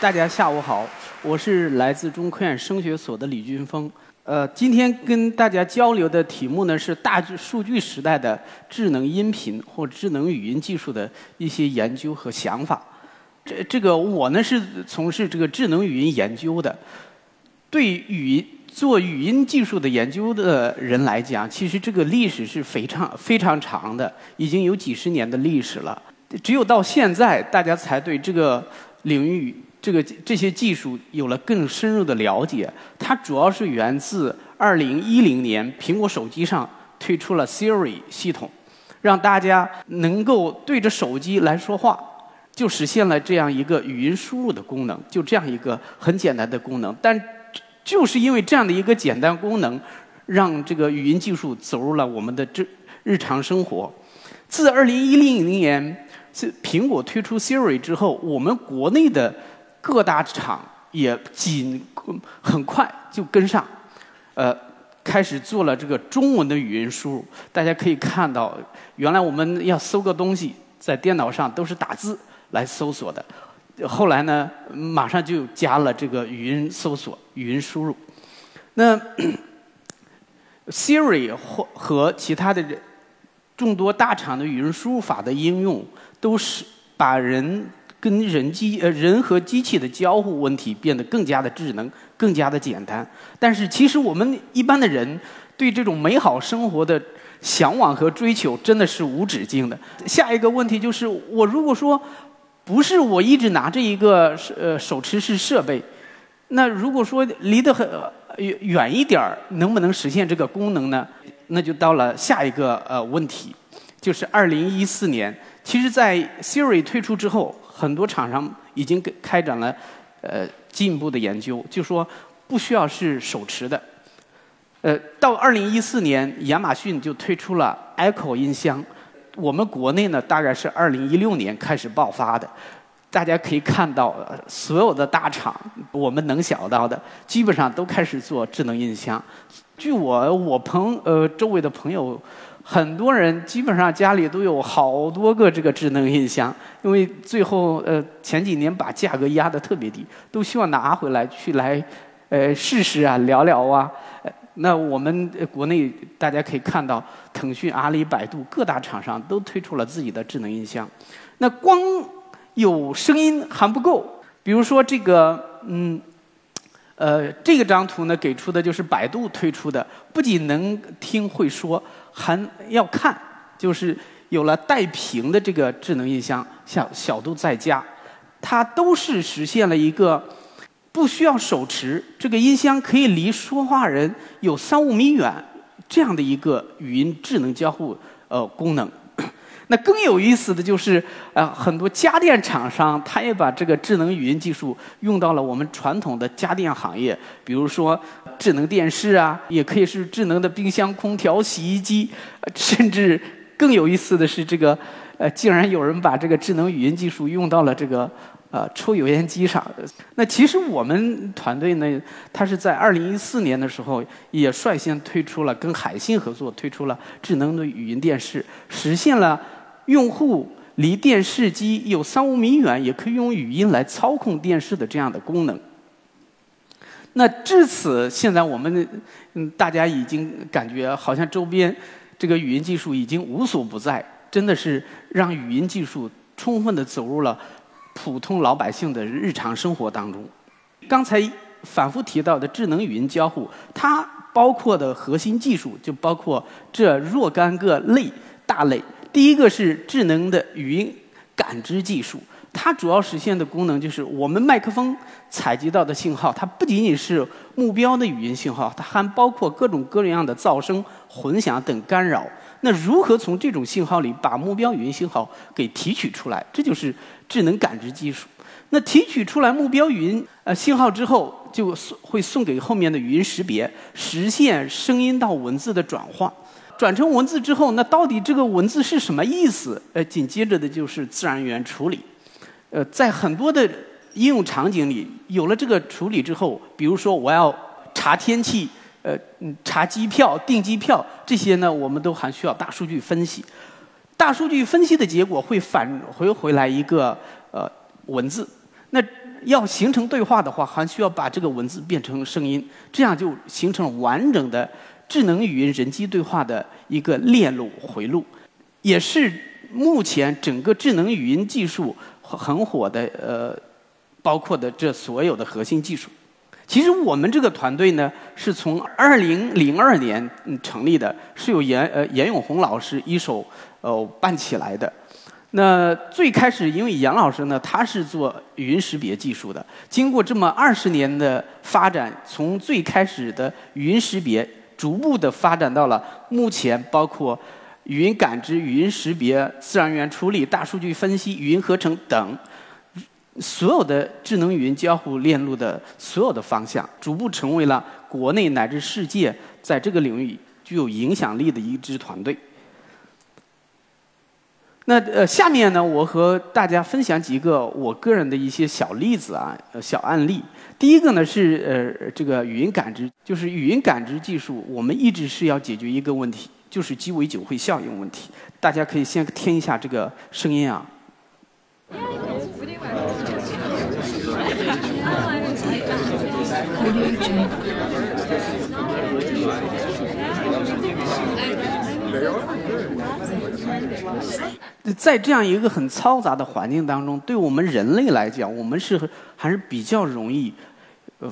大家下午好，我是来自中科院声学所的李军峰。呃，今天跟大家交流的题目呢是大数据时代的智能音频或智能语音技术的一些研究和想法。这这个我呢是从事这个智能语音研究的，对语音做语音技术的研究的人来讲，其实这个历史是非常非常长的，已经有几十年的历史了。只有到现在，大家才对这个领域。这个这些技术有了更深入的了解，它主要是源自2010年苹果手机上推出了 Siri 系统，让大家能够对着手机来说话，就实现了这样一个语音输入的功能，就这样一个很简单的功能。但就是因为这样的一个简单功能，让这个语音技术走入了我们的这日常生活。自2010年，苹果推出 Siri 之后，我们国内的各大厂也紧很快就跟上，呃，开始做了这个中文的语音输入。大家可以看到，原来我们要搜个东西，在电脑上都是打字来搜索的，后来呢，马上就加了这个语音搜索、语音输入。那 Siri 或和其他的众多大厂的语音输入法的应用，都是把人。跟人机呃人和机器的交互问题变得更加的智能，更加的简单。但是其实我们一般的人对这种美好生活的向往和追求真的是无止境的。下一个问题就是，我如果说不是我一直拿着一个呃手持式设备，那如果说离得很远一点儿，能不能实现这个功能呢？那就到了下一个呃问题，就是二零一四年，其实在 Siri 推出之后。很多厂商已经开展了呃进一步的研究，就说不需要是手持的。呃，到二零一四年，亚马逊就推出了 Echo 音箱。我们国内呢，大概是二零一六年开始爆发的。大家可以看到，所有的大厂，我们能想到的，基本上都开始做智能音箱。据我我朋呃周围的朋友。很多人基本上家里都有好多个这个智能音箱，因为最后呃前几年把价格压得特别低，都希望拿回来去来呃试试啊聊聊啊。那我们国内大家可以看到，腾讯、阿里、百度各大厂商都推出了自己的智能音箱。那光有声音还不够，比如说这个嗯呃这个张图呢给出的就是百度推出的，不仅能听会说。还要看，就是有了带屏的这个智能音箱，像小度在家，它都是实现了一个不需要手持，这个音箱可以离说话人有三五米远这样的一个语音智能交互呃功能。那更有意思的就是，呃，很多家电厂商，他也把这个智能语音技术用到了我们传统的家电行业，比如说智能电视啊，也可以是智能的冰箱、空调、洗衣机，甚至更有意思的是，这个呃，竟然有人把这个智能语音技术用到了这个呃抽油烟机上。那其实我们团队呢，它是在二零一四年的时候，也率先推出了跟海信合作推出了智能的语音电视，实现了。用户离电视机有三五米远，也可以用语音来操控电视的这样的功能。那至此，现在我们嗯，大家已经感觉好像周边这个语音技术已经无所不在，真的是让语音技术充分的走入了普通老百姓的日常生活当中。刚才反复提到的智能语音交互，它包括的核心技术就包括这若干个类大类。第一个是智能的语音感知技术，它主要实现的功能就是我们麦克风采集到的信号，它不仅仅是目标的语音信号，它还包括各种各样的噪声、混响等干扰。那如何从这种信号里把目标语音信号给提取出来？这就是智能感知技术。那提取出来目标语音呃信号之后，就送会送给后面的语音识别，实现声音到文字的转换。转成文字之后，那到底这个文字是什么意思？呃，紧接着的就是自然语言处理。呃，在很多的应用场景里，有了这个处理之后，比如说我要查天气，呃，查机票、订机票这些呢，我们都还需要大数据分析。大数据分析的结果会返回回来一个呃文字。那要形成对话的话，还需要把这个文字变成声音，这样就形成了完整的智能语音人机对话的一个链路回路，也是目前整个智能语音技术很火的呃，包括的这所有的核心技术。其实我们这个团队呢，是从二零零二年成立的，是由严呃严永红老师一手呃办起来的。那最开始，因为杨老师呢，他是做语音识别技术的。经过这么二十年的发展，从最开始的语音识别，逐步的发展到了目前，包括语音感知、语音识别、自然语言处理、大数据分析、语音合成等所有的智能语音交互链路的所有的方向，逐步成为了国内乃至世界在这个领域具有影响力的一支团队。那呃，下面呢，我和大家分享几个我个人的一些小例子啊，小案例。第一个呢是呃，这个语音感知，就是语音感知技术，我们一直是要解决一个问题，就是鸡尾酒会效应问题。大家可以先听一下这个声音啊。在这样一个很嘈杂的环境当中，对我们人类来讲，我们是还是比较容易呃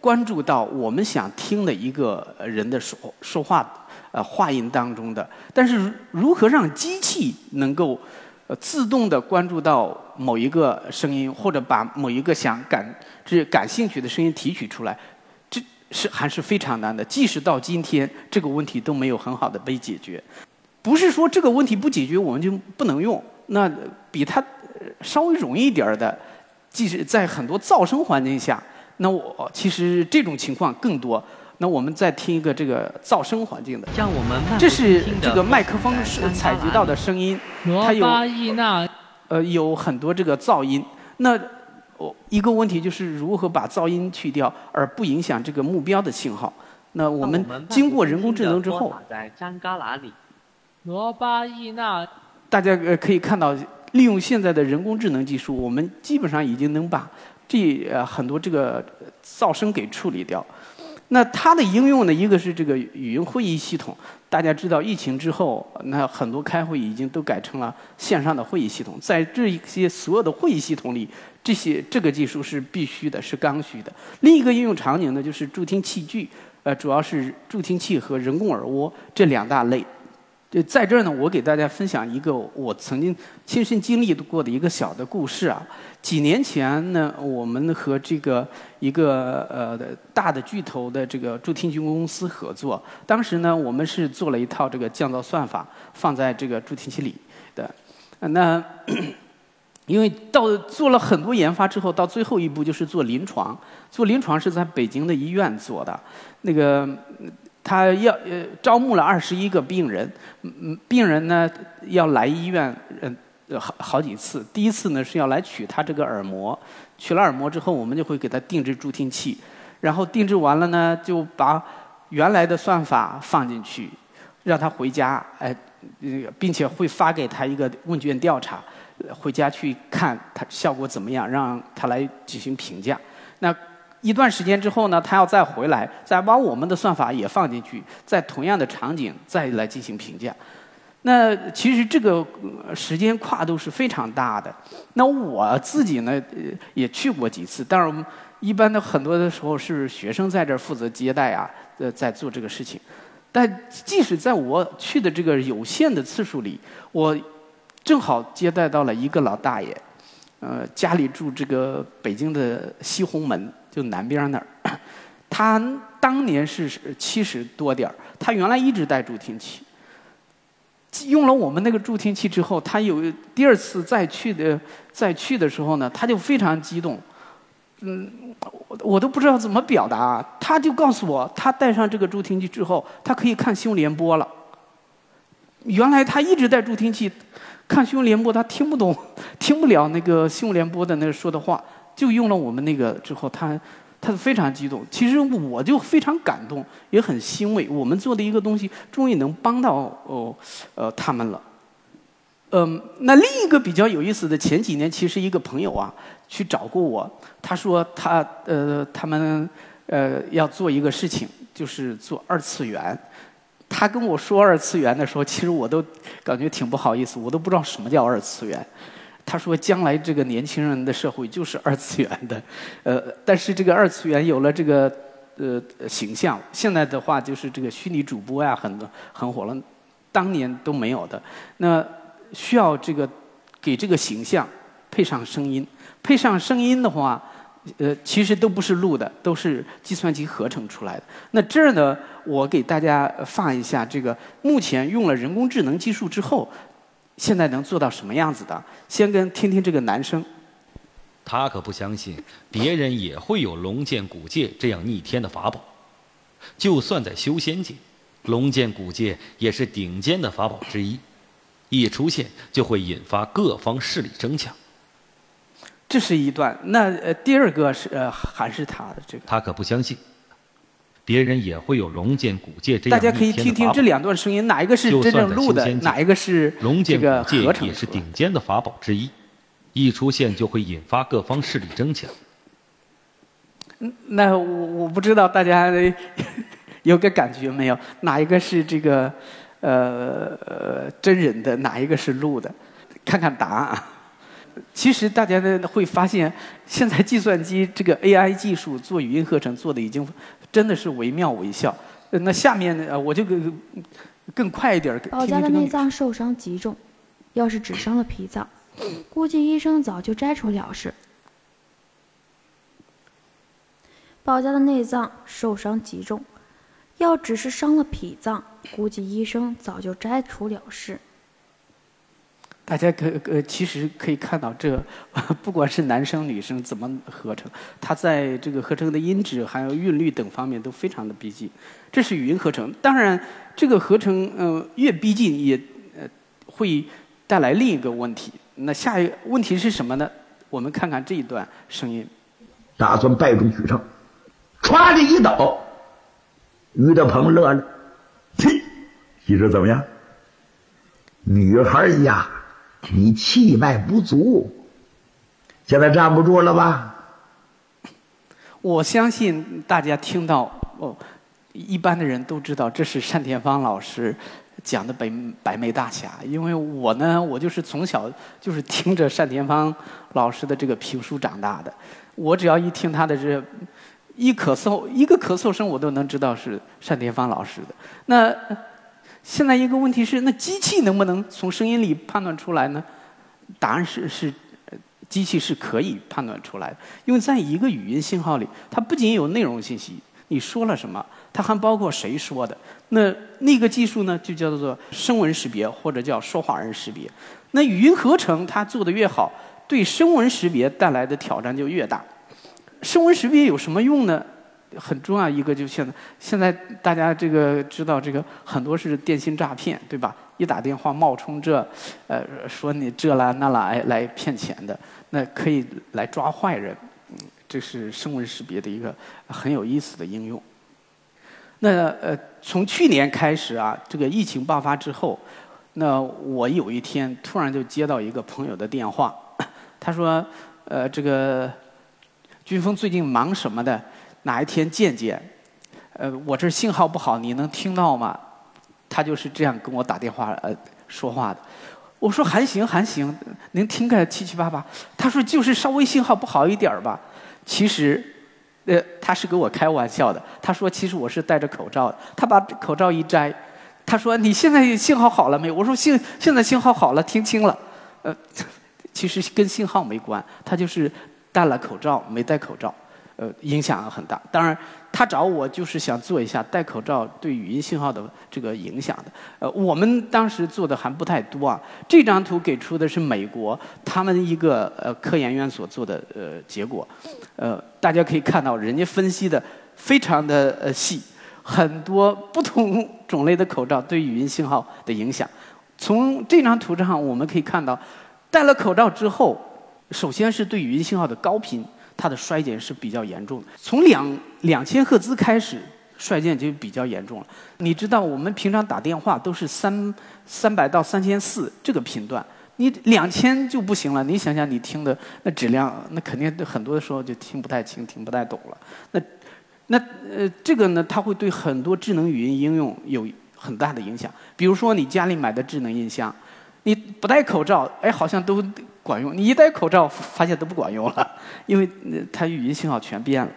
关注到我们想听的一个人的说说话呃话音当中的。但是如何让机器能够呃自动的关注到某一个声音，或者把某一个想感这感兴趣的声音提取出来，这是还是非常难的。即使到今天，这个问题都没有很好的被解决。不是说这个问题不解决我们就不能用，那比它稍微容易一点的，即使在很多噪声环境下，那我其实这种情况更多。那我们再听一个这个噪声环境的，像我们这是这个麦克风是采集到的声音，它有呃有很多这个噪音。那我一个问题就是如何把噪音去掉，而不影响这个目标的信号。那我们经过人工智能之后。罗巴伊纳，大家呃可以看到，利用现在的人工智能技术，我们基本上已经能把这呃很多这个噪声给处理掉。那它的应用呢，一个是这个语音会议系统。大家知道，疫情之后，那很多开会已经都改成了线上的会议系统。在这一些所有的会议系统里，这些这个技术是必须的，是刚需的。另一个应用场景呢，就是助听器具，呃，主要是助听器和人工耳蜗这两大类。在这儿呢，我给大家分享一个我曾经亲身经历过的一个小的故事啊。几年前呢，我们和这个一个呃大的巨头的这个助听器公司合作，当时呢，我们是做了一套这个降噪算法放在这个助听器里的。那 因为到做了很多研发之后，到最后一步就是做临床。做临床是在北京的医院做的，那个。他要呃招募了二十一个病人，嗯病人呢要来医院嗯好好几次。第一次呢是要来取他这个耳膜，取了耳膜之后，我们就会给他定制助听器，然后定制完了呢，就把原来的算法放进去，让他回家哎，并且会发给他一个问卷调查，回家去看他效果怎么样，让他来进行评价。那。一段时间之后呢，他要再回来，再把我们的算法也放进去，在同样的场景再来进行评价。那其实这个时间跨度是非常大的。那我自己呢，也去过几次，但是一般的很多的时候是学生在这儿负责接待啊，呃，在做这个事情。但即使在我去的这个有限的次数里，我正好接待到了一个老大爷，呃，家里住这个北京的西红门。就南边那儿，他当年是七十多点儿，他原来一直戴助听器，用了我们那个助听器之后，他有第二次再去的再去的时候呢，他就非常激动，嗯，我都不知道怎么表达，他就告诉我，他戴上这个助听器之后，他可以看新闻联播了。原来他一直戴助听器看新闻联播，他听不懂，听不了那个新闻联播的那说的话。就用了我们那个之后，他他非常激动。其实我就非常感动，也很欣慰。我们做的一个东西终于能帮到哦呃他们了。嗯，那另一个比较有意思的，前几年其实一个朋友啊去找过我，他说他呃他们呃要做一个事情，就是做二次元。他跟我说二次元的时候，其实我都感觉挺不好意思，我都不知道什么叫二次元。他说将来这个年轻人的社会就是二次元的，呃，但是这个二次元有了这个呃形象，现在的话就是这个虚拟主播呀，很多很火了，当年都没有的。那需要这个给这个形象配上声音，配上声音的话，呃，其实都不是录的，都是计算机合成出来的。那这儿呢，我给大家放一下这个目前用了人工智能技术之后，现在能做到什么样子的？先跟听听这个男生。他可不相信别人也会有龙剑古界这样逆天的法宝，就算在修仙界，龙剑古界也是顶尖的法宝之一。一出现就会引发各方势力争抢，这是一段。那呃，第二个是呃，还是他的这个。他可不相信，别人也会有龙剑古界这样大家可以听听这两段声音，哪一个是真正录的，哪一个是龙剑古界也是顶尖的法宝之一，一出现就会引发各方势力争抢。那我我不知道大家 有个感觉没有？哪一个是这个？呃呃，真人的哪一个是录的？看看答案。其实大家呢会发现，现在计算机这个 AI 技术做语音合成做的已经真的是惟妙惟肖。那下面呢，我就更更快一点。保家的内脏受伤极重，要是只伤了脾脏，估计医生早就摘除了事。保家的内脏受伤极重。要只是伤了脾脏，估计医生早就摘除了事。大家可呃，其实可以看到，这 不管是男生女生怎么合成，它在这个合成的音质还有韵律等方面都非常的逼近。这是语音合成，当然这个合成呃越逼近也呃会带来另一个问题。那下一个问题是什么呢？我们看看这一段声音。打算败中取胜，歘的一倒。于德鹏乐了，嘿，你说怎么样？女孩呀，你气脉不足，现在站不住了吧？我相信大家听到哦，一般的人都知道这是单田芳老师讲的《白白眉大侠》，因为我呢，我就是从小就是听着单田芳老师的这个评书长大的，我只要一听他的这。一咳嗽，一个咳嗽声，我都能知道是单田芳老师的。那现在一个问题是，那机器能不能从声音里判断出来呢？答案是是，机器是可以判断出来的，因为在一个语音信号里，它不仅有内容信息，你说了什么，它还包括谁说的。那那个技术呢，就叫做声纹识别，或者叫说话人识别。那语音合成它做的越好，对声纹识别带来的挑战就越大。声纹识别有什么用呢？很重要一个，就现在现在大家这个知道这个很多是电信诈骗，对吧？一打电话冒充这，呃，说你这啦那啦来来骗钱的，那可以来抓坏人。这是声纹识别的一个很有意思的应用。那呃，从去年开始啊，这个疫情爆发之后，那我有一天突然就接到一个朋友的电话，他说，呃，这个。军峰最近忙什么的？哪一天见见？呃，我这信号不好，你能听到吗？他就是这样跟我打电话呃说话的。我说还行还行，能听个七七八八。他说就是稍微信号不好一点儿吧。其实，呃，他是跟我开玩笑的。他说其实我是戴着口罩的。他把口罩一摘，他说你现在信号好了没有？我说信现在信号好了，听清了。呃，其实跟信号没关，他就是。戴了口罩没戴口罩，呃，影响很大。当然，他找我就是想做一下戴口罩对语音信号的这个影响的。呃，我们当时做的还不太多啊。这张图给出的是美国他们一个呃科研院所做的呃结果，呃，大家可以看到人家分析的非常的呃细，很多不同种类的口罩对语音信号的影响。从这张图上我们可以看到，戴了口罩之后。首先是对语音信号的高频，它的衰减是比较严重的。从两两千赫兹开始，衰减就比较严重了。你知道，我们平常打电话都是三三百到三千四这个频段，你两千就不行了。你想想，你听的那质量，那肯定很多的时候就听不太清、听不太懂了。那那呃，这个呢，它会对很多智能语音应用有很大的影响。比如说，你家里买的智能音箱，你不戴口罩，哎，好像都管用；你一戴口罩，发现都不管用了，因为它语音信号全变了。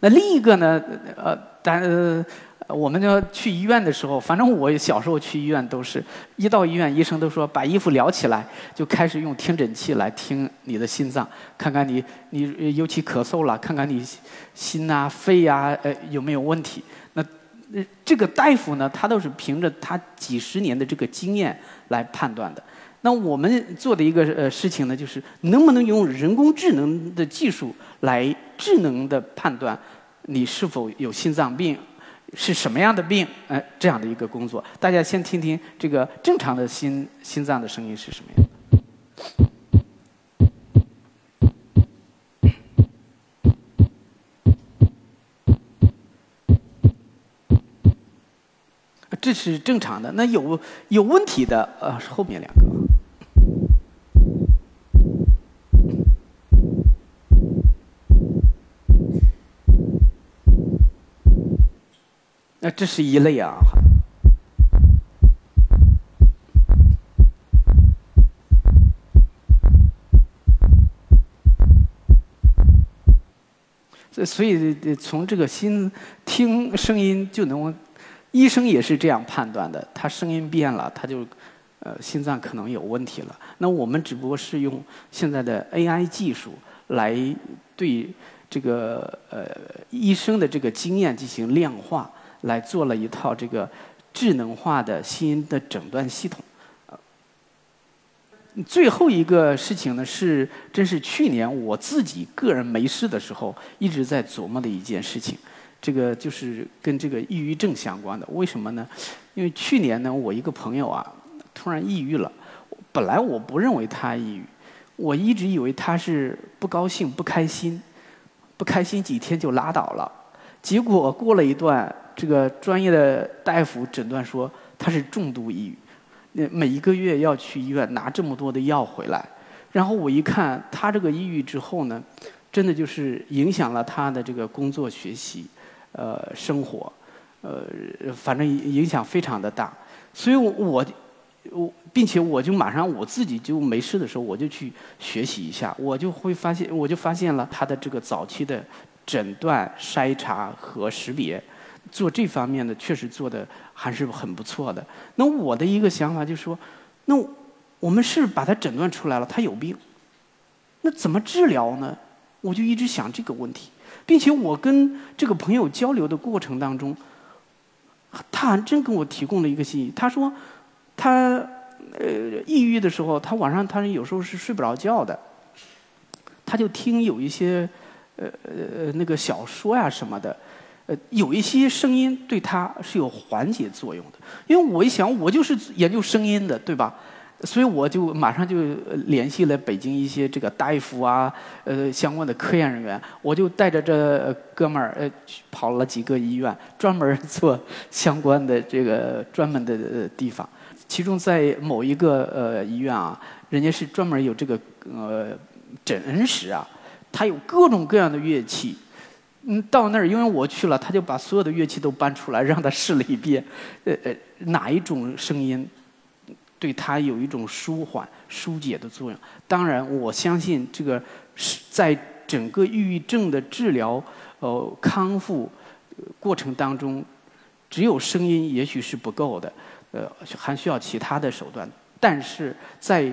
那另一个呢，呃，但呃。我们就去医院的时候，反正我小时候去医院都是一到医院，医生都说把衣服撩起来，就开始用听诊器来听你的心脏，看看你你尤其咳嗽了，看看你心呐、肺呀，呃有没有问题。那这个大夫呢，他都是凭着他几十年的这个经验来判断的。那我们做的一个呃事情呢，就是能不能用人工智能的技术来智能的判断你是否有心脏病。是什么样的病？哎，这样的一个工作，大家先听听这个正常的心心脏的声音是什么样。这是正常的。那有有问题的，呃，是后面两个。那这是一类啊，所以从这个心听声音就能，医生也是这样判断的，他声音变了，他就呃心脏可能有问题了。那我们只不过是用现在的 AI 技术来对这个呃医生的这个经验进行量化。来做了一套这个智能化的新的诊断系统。最后一个事情呢，是真是去年我自己个人没事的时候一直在琢磨的一件事情。这个就是跟这个抑郁症相关的。为什么呢？因为去年呢，我一个朋友啊，突然抑郁了。本来我不认为他抑郁，我一直以为他是不高兴、不开心，不开心几天就拉倒了。结果过了一段。这个专业的大夫诊断说他是重度抑郁，那每一个月要去医院拿这么多的药回来。然后我一看他这个抑郁之后呢，真的就是影响了他的这个工作、学习、呃生活，呃反正影响非常的大。所以我我并且我就马上我自己就没事的时候我就去学习一下，我就会发现我就发现了他的这个早期的诊断、筛查和识别。做这方面的确实做的还是很不错的。那我的一个想法就是说，那我们是把他诊断出来了，他有病，那怎么治疗呢？我就一直想这个问题，并且我跟这个朋友交流的过程当中，他还真跟我提供了一个信息。他说，他呃抑郁的时候，他晚上他有时候是睡不着觉的，他就听有一些呃呃那个小说呀什么的。呃，有一些声音对他是有缓解作用的，因为我一想，我就是研究声音的，对吧？所以我就马上就联系了北京一些这个大夫啊，呃，相关的科研人员，我就带着这哥们儿呃跑了几个医院，专门做相关的这个专门的地方。其中在某一个呃医院啊，人家是专门有这个呃诊室啊，它有各种各样的乐器。嗯，到那儿，因为我去了，他就把所有的乐器都搬出来，让他试了一遍，呃呃，哪一种声音对他有一种舒缓、疏解的作用。当然，我相信这个是在整个抑郁症的治疗、呃康复过程当中，只有声音也许是不够的，呃，还需要其他的手段。但是在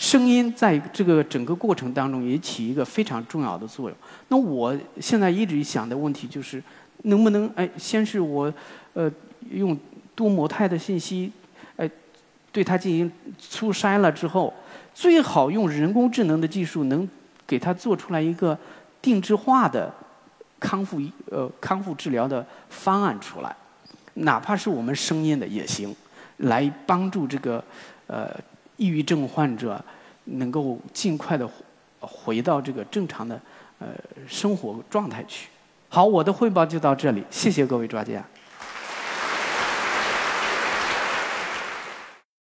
声音在这个整个过程当中也起一个非常重要的作用。那我现在一直想的问题就是，能不能哎，先是我呃用多模态的信息，哎，对它进行初筛了之后，最好用人工智能的技术能给它做出来一个定制化的康复呃康复治疗的方案出来，哪怕是我们声音的也行，来帮助这个呃抑郁症患者能够尽快的回到这个正常的。呃，生活状态去。好，我的汇报就到这里，谢谢各位专家。